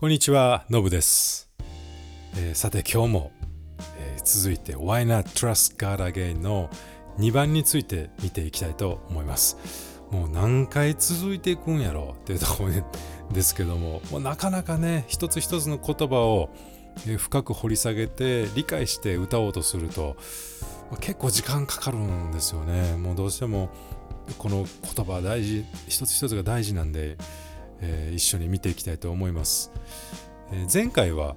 こんにちは、のぶです、えーさて今日も、えー続いて Why Not Trust God Again の2番について見ていきたいと思います。もう何回続いていくんやろうっていうところ ですけども、もうなかなかね、一つ一つの言葉を深く掘り下げて理解して歌おうとすると、結構時間かかるんですよね。もうどうしてもこの言葉大事、一つ一つが大事なんで、えー一緒に見ていきたいと思います。えー前回は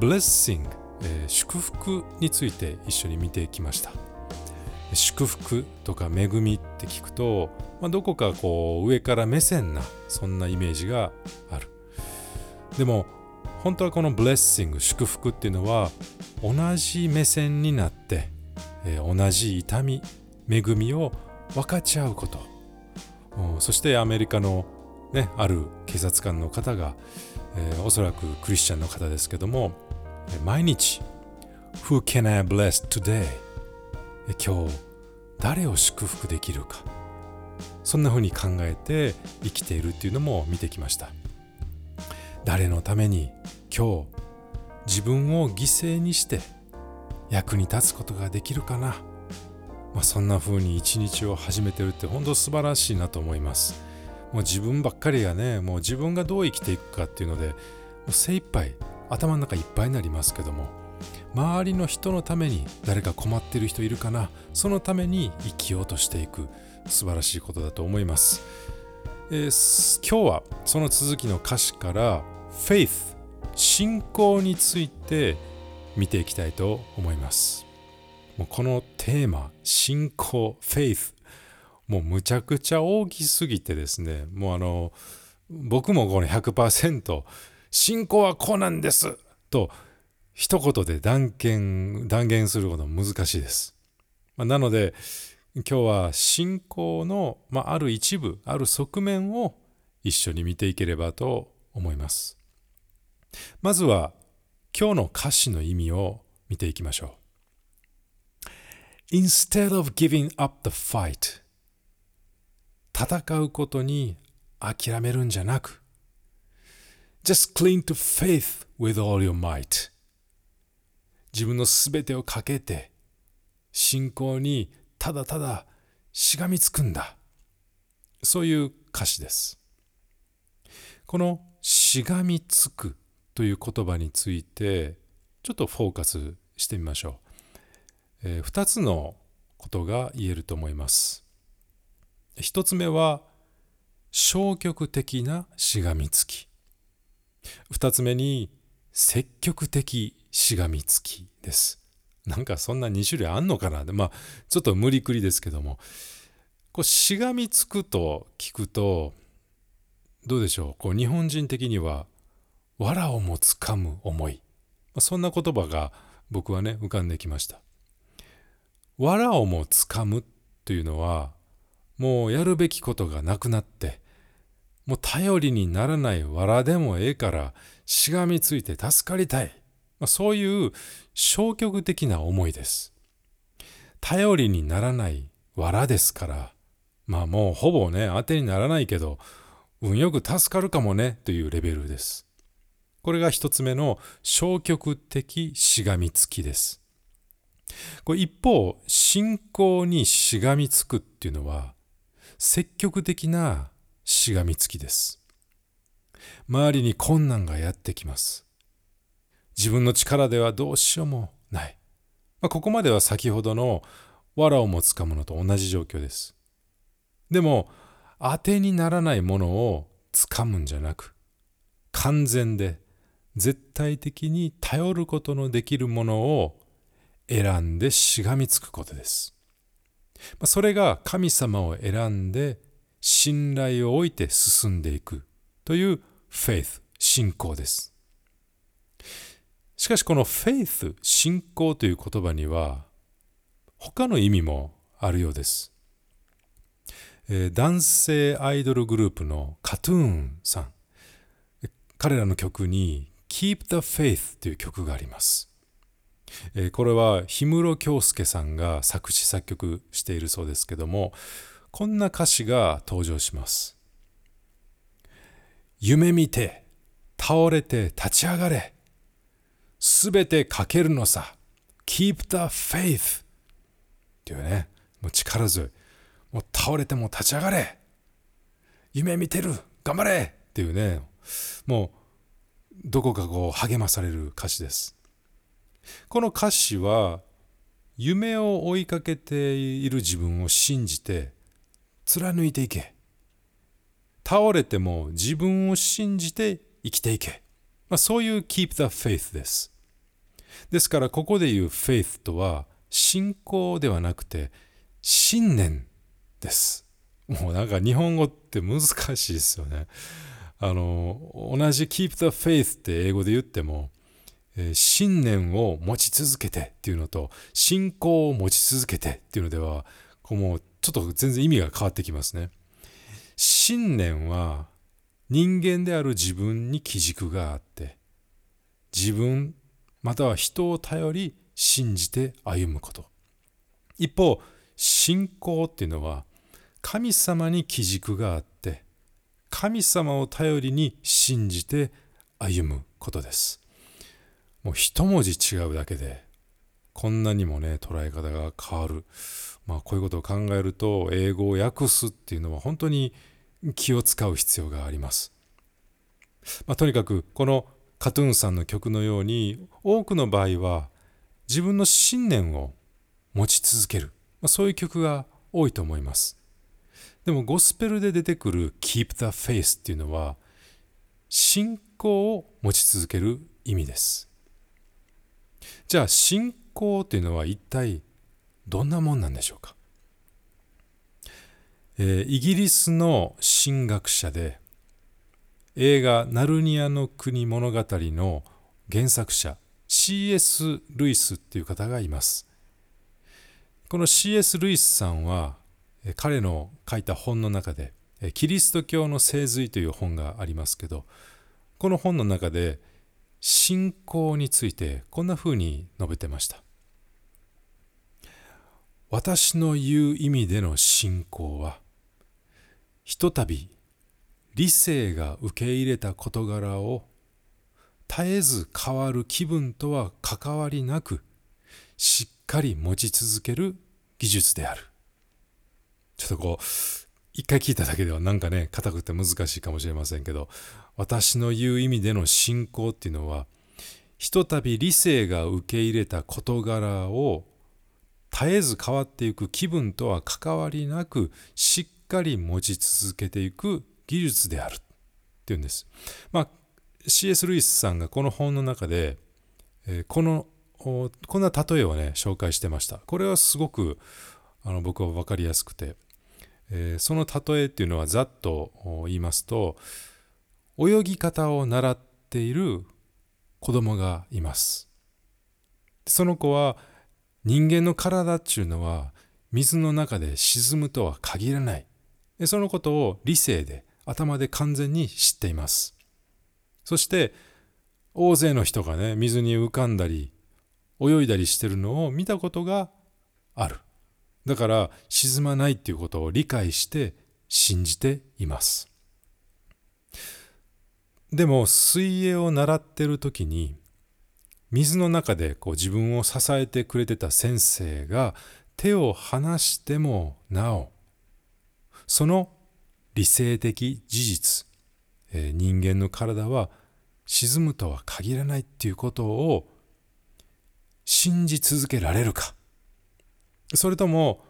Blessing、えー祝福について一緒に見ていきました。祝福とか恵みって聞くと、まあ、どこかこう上から目線なそんなイメージがある。でも本当はこの Blessing 祝福っていうのは同じ目線になって、えー同じ痛み恵みを分かち合うこと。そしてアメリカのね、ある警察官の方が、えーおそらくクリスチャンの方ですけども、毎日、Who can I bless today? 今日、誰を祝福できるか。そんな風に考えて生きているっていうのも見てきました。誰のために今日、自分を犠牲にして役に立つことができるかな。まあ、そんな風に一日を始めてるって本当素晴らしいなと思います。もう自分ばっかりがね、もう自分がどう生きていくかっていうので、もう精一杯頭の中いっぱいになりますけども、周りの人のために誰か困ってる人いるかな、そのために生きようとしていく素晴らしいことだと思います。えー今日はその続きの歌詞から Faith 信仰について見ていきたいと思います。もうこのテーマ信仰 Faith もうむちゃくちゃ大きすぎてですねもうあの僕もこの100%信仰はこうなんですと一言で断言断言することは難しいです。まあなので今日は信仰の、まあ、ある一部ある側面を一緒に見ていければと思います。まずは今日の歌詞の意味を見ていきましょう。Instead of giving up the fight 戦うことに諦めるんじゃなく Just cling to faith with all your might. 自分のすべてをかけて信仰にただただしがみつくんだ。そういう歌詞です。このしがみつくという言葉についてちょっとフォーカスしてみましょう、え2つのことが言えると思います。一つ目は消極的なしがみつき。二つ目に積極的しがみつきです。なんかそんな2種類あんのかな？まあちょっと無理くりですけども。こうしがみつくと聞くとどうでしょう？こう日本人的には藁をもつかむ思い。そんな言葉が僕はね浮かんできました。藁をもつかむというのはもうやるべきことがなくなってもう頼りにならない藁でもええからしがみついて助かりたい、まあ、そういう消極的な思いです。頼りにならない藁ですからまあもうほぼね当てにならないけど運よく助かるかもねというレベルです。これが一つ目の消極的しがみつきです。これ一方信仰にしがみつくっていうのは積極的なしがみつきです。周りに困難がやってきます。自分の力ではどうしようもない、まあ、ここまでは先ほどの藁をもつかむのと同じ状況です。でも当てにならないものをつかむんじゃなく完全で絶対的に頼ることのできるものを選んでしがみつくことです。まそれが神様を選んで信頼を置いて進んでいくという faith 信仰です。しかしこの faith 信仰という言葉には他の意味もあるようです。え男性アイドルグループの KAT−TUN さん彼らの曲に Keep the Faith という曲があります。えーこれは氷室京介さんが作詞作曲しているそうですけどもこんな歌詞が登場します夢見て倒れて立ち上がれ。すべてかけるのさ。keep the faith っていうね、もう力強い。もう倒れても立ち上がれ。夢見てる。頑張れっていうね、もうどこかこう励まされる歌詞です。この歌詞は夢を追いかけている自分を信じて貫いていけ。倒れても自分を信じて生きていけ。まあ、そういう keep the faith です。ですからここで言う faith とは信仰ではなくて信念です。もうなんか日本語って難しいですよね。あの同じ keep the faith って英語で言っても、え、信念を持ち続けてっていうのと信仰を持ち続けてっていうのではこうもうちょっと全然意味が変わってきますね。信念は人間である自分に基軸があって自分または人を頼り信じて歩むこと一方信仰っていうのは神様に基軸があって神様を頼りに信じて歩むことですもう一文字違うだけでこんなにもね捉え方が変わる。まあこういうことを考えると英語を訳すっていうのは本当に気を使う必要があります、まあ、とにかくこのカトゥーンさんの曲のように多くの場合は自分の信念を持ち続ける、まあ、そういう曲が多いと思います。でもゴスペルで出てくる Keep the Faith っていうのは信仰を持ち続ける意味です。じゃあ信仰っていうのは一体どんなもんなんでしょうか、えー、イギリスの神学者で映画「ナルニアの国物語」の原作者 C.S. ルイスっていう方がいますこの C.S. ルイスさんは彼の書いた本の中で「キリスト教の聖髄」という本がありますけどこの本の中で信仰についてこんなふうに述べてました。私の言う意味での信仰はひとたび理性が受け入れた事柄を絶えず変わる気分とは関わりなくしっかり持ち続ける技術である。ちょっとこう一回聞いただけではなんかね硬くて難しいかもしれませんけど私の言う意味での信仰っていうのはひとたび理性が受け入れた事柄を絶えず変わっていく気分とは関わりなくしっかり持ち続けていく技術であるっていうんです。まあ、C.S. ルイスさんがこの本の中で、えー、このこんな例えをね紹介してました。これはすごくあの僕は分かりやすくて、えー、その例えっていうのはざっと言いますと泳ぎ方を習っている子供がいます。その子は人間の体っていうのは水の中で沈むとは限らない。そのことを理性で頭で完全に知っています。そして大勢の人がね水に浮かんだり泳いだりしてるのを見たことがある。だから沈まないっていうことを理解して信じています。でも水泳を習ってる時に水の中でこう自分を支えてくれてた先生が手を離してもなおその理性的事実、えー、人間の体は沈むとは限らないっていうことを信じ続けられるか。それとも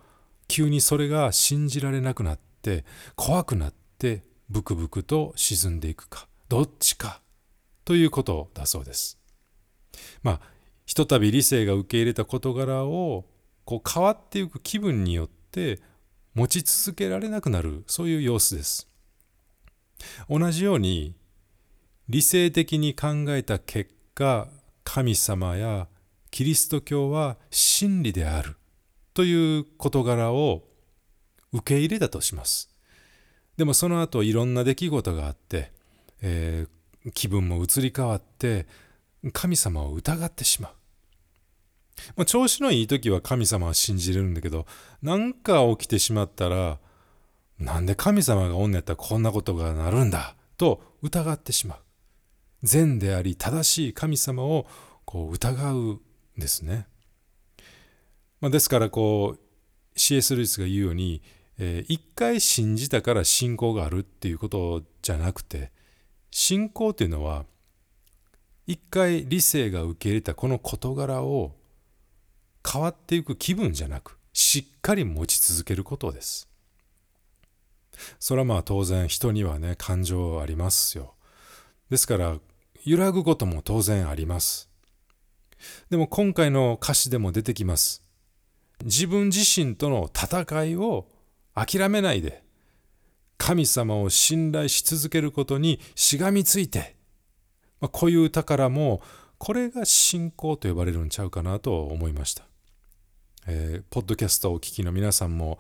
急にそれが信じられなくなって怖くなってブクブクと沈んでいくか。どっちかということだそうです。まあひとたび理性が受け入れた事柄をこう変わっていく気分によって持ち続けられなくなるそういう様子です同じように理性的に考えた結果神様やキリスト教は真理であるという事柄を受け入れたとしますでもその後いろんな出来事があって、えー、気分も移り変わって神様を疑ってしまうまあ、調子のいい時は神様は信じれるんだけど何か起きてしまったらなんで神様がおんねやったらこんなことがなるんだ？と疑ってしまう善であり正しい神様をこう疑うんですね。まあ、ですからこう C.S. ルイスが言うように、えー、一回信じたから信仰があるっていうことじゃなくて信仰というのは一回理性が受け入れたこの事柄を変わっていく気分じゃなくしっかり持ち続けることです。それはまあ当然人にはね感情ありますよ。ですから揺らぐことも当然あります。でも今回の歌詞でも出てきます。自分自身との戦いを諦めないで神様を信頼し続けることにしがみついて、まあ、こういう歌からもこれが信仰と呼ばれるんちゃうかなと思いました。えー、ポッドキャストをお聞きの皆さんも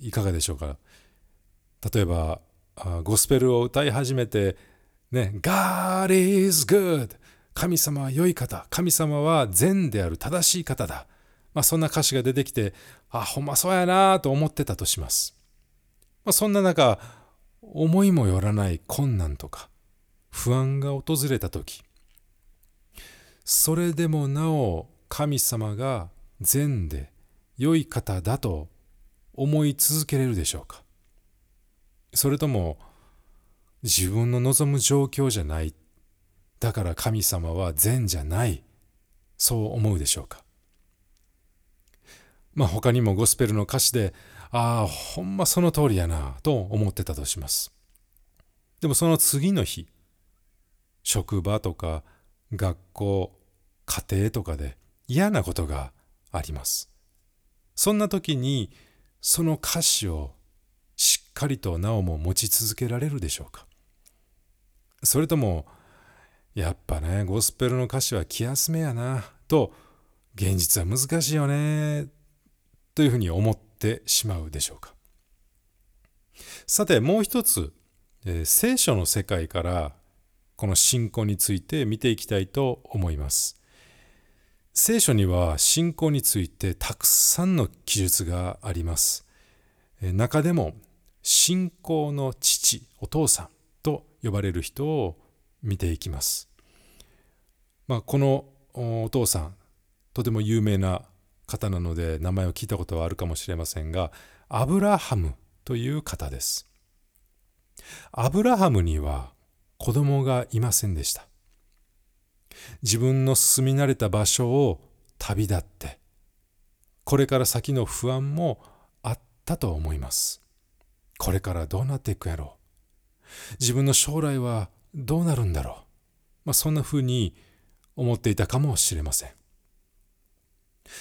いかがでしょうか？例えばゴスペルを歌い始めてね God is good! 神様は良い方。神様は善である正しい方だ、まあ、そんな歌詞が出てきてあほんまそうやなと思ってたとします、まあ、そんな中思いもよらない困難とか不安が訪れた時それでもなお神様が善で良い方だと思い続けれるでしょうか。それとも自分の望む状況じゃないだから神様は善じゃないそう思うでしょうか。まあ他にもゴスペルの歌詞でああほんまその通りやなと思ってたとします。でもその次の日職場とか学校家庭とかで嫌なことがあります。そんな時にその歌詞をしっかりとなおも持ち続けられるでしょうか。それともやっぱねゴスペルの歌詞は気休めやなと現実は難しいよねというふうに思っててしまうでしょうかさてもう一つ、えー、聖書の世界からこの信仰について見ていきたいと思います聖書には信仰についてたくさんの記述があります。え中でも信仰の父、お父さんと呼ばれる人を見ていきます。まあ、このお父さん、とても有名な方なので名前を聞いたことはあるかもしれませんが、アブラハムという方です。アブラハムには子供がいませんでした。自分の住み慣れた場所を旅立ってこれから先の不安もあったと思いますこれからどうなっていくやろう自分の将来はどうなるんだろう、まあ、そんなふうに思っていたかもしれません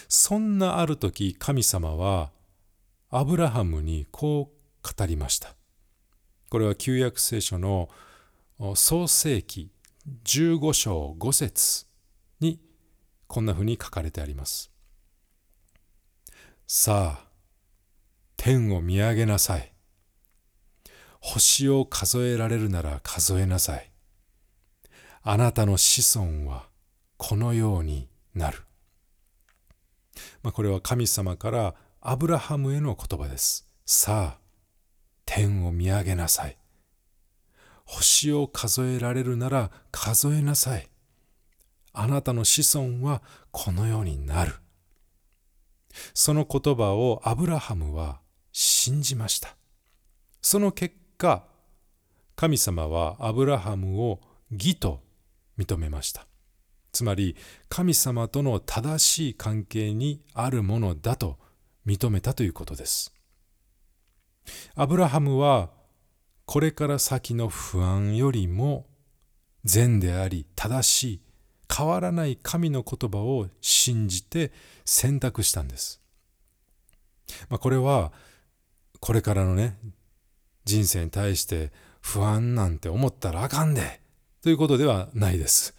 そんなある時神様はアブラハムにこう語りましたこれは旧約聖書の創世記15章5節にこんなふうに書かれてあります。さあ、天を見上げなさい。星を数えられるなら数えなさい。あなたの子孫はこのようになる。まあ、これは神様からアブラハムへの言葉です。さあ、天を見上げなさい。星を数えられるなら数えなさい。あなたの子孫はこのようになる。その言葉をアブラハムは信じました。その結果、神様はアブラハムを義と認めました。つまり神様との正しい関係にあるものだと認めたということです。アブラハムはこれから先の不安よりも善であり正しい変わらない神の言葉を信じて選択したんです。まあ、これはこれからのね人生に対して不安なんて思ったらあかんでということではないです。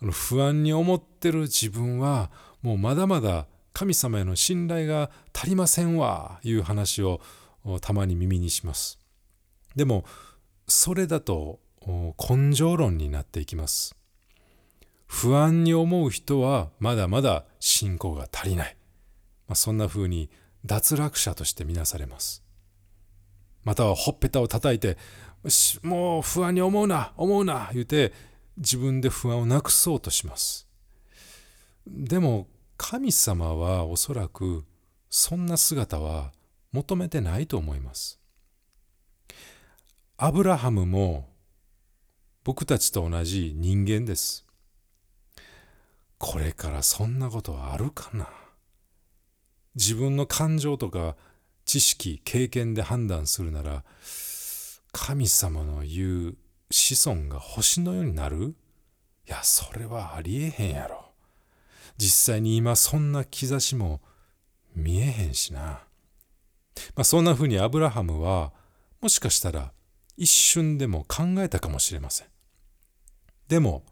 不安に思ってる自分はもうまだまだ神様への信頼が足りませんわいう話をたまに耳にします。でもそれだと根性論になっていきます。不安に思う人はまだまだ信仰が足りない、まあ、そんな風に脱落者として見なされます。またはほっぺたを叩いてもう不安に思うな思うな言うて自分で不安をなくそうとします。でも神様はおそらくそんな姿は求めてないと思います。アブラハムも僕たちと同じ人間です。これからそんなことはあるかな。自分の感情とか知識経験で判断するなら神様の言う子孫が星のようになる？いやそれはありえへんやろ。実際に今そんな兆しも見えへんしな、まあ、そんなふうにアブラハムはもしかしたら一瞬でも考えたかもしれません。でも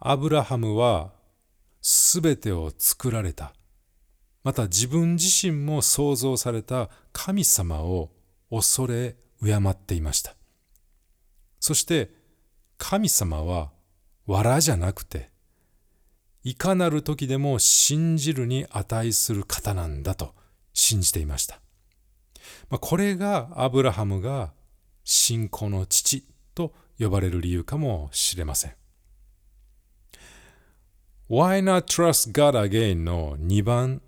アブラハムは全てを作られた。また自分自身も創造された神様を恐れ敬っていました。そして神様は藁じゃなくていかなる時でも信じるに値する方なんだと信じていました、まあ、これがアブラハムが信仰の父と呼ばれる理由かもしれません。Why not trust God again? の2番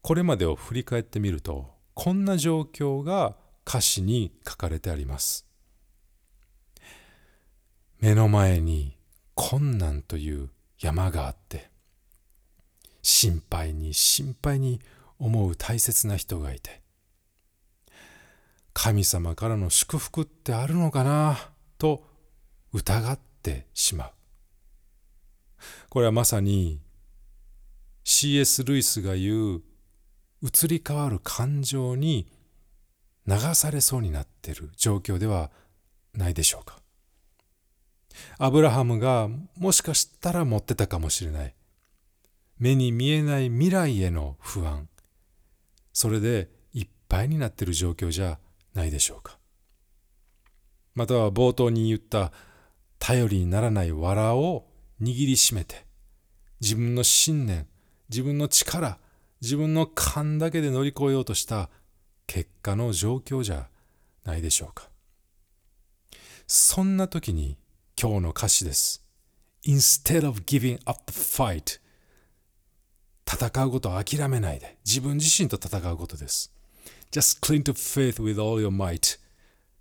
これまでを振り返ってみるとこんな状況が歌詞に書かれてあります。目の前に困難という山があって心配に心配に思う大切な人がいて神様からの祝福ってあるのかなと疑ってしまうこれはまさに C.S. ルイスが言う移り変わる感情に流されそうになっている状況ではないでしょうか。アブラハムがもしかしたら持ってたかもしれない。目に見えない未来への不安。それでいっぱいになってる状況じゃないでしょうか。または冒頭に言った頼りにならない藁を握りしめて自分の信念自分の力自分の勘だけで乗り越えようとした結果の状況じゃないでしょうか。そんな時に今日の歌詞です Instead of giving up the fight 戦うことを諦めないで自分自身と戦うことです Just cling to faith with all your might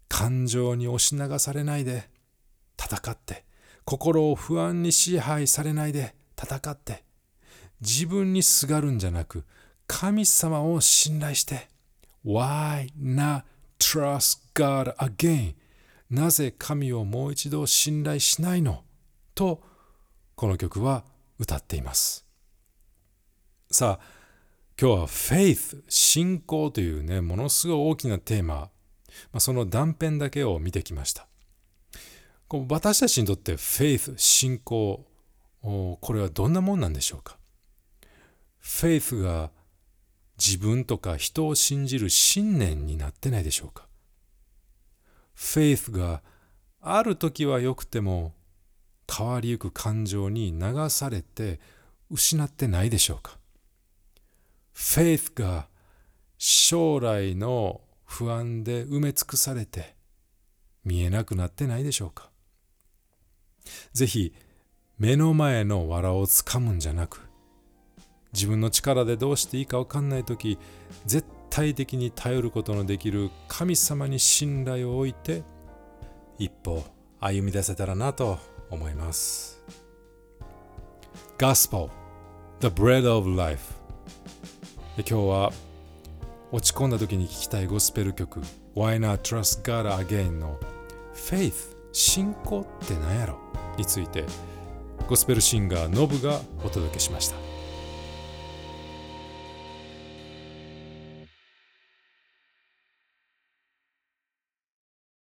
感情に押し流されないで戦って心を不安に支配されないで戦って自分にすがるんじゃなく神様を信頼して Why not trust God again? なぜ神をもう一度信頼しないの？とこの曲は歌っています。さあ今日は Faith 信仰というねものすごい大きなテーマ、まあ、その断片だけを見てきました。私たちにとってフェイス、信仰、これはどんなもんなんでしょうか？フェイスが自分とか人を信じる信念になってないでしょうか？フェイスがある時は良くても変わりゆく感情に流されて失ってないでしょうか？フェイスが将来の不安で埋め尽くされて見えなくなってないでしょうか？ぜひ目の前の藁をつかむんじゃなく自分の力でどうしていいか分かんない時絶対的に頼ることのできる神様に信頼を置いて一歩歩み出せたらなと思います。Gospel The Bread of Life. 今日は落ち込んだ時に聴きたいゴスペル曲 Why Not Trust God Again? の Faith 信仰って何やろ？についてゴスペルシンガーノブがお届けしました。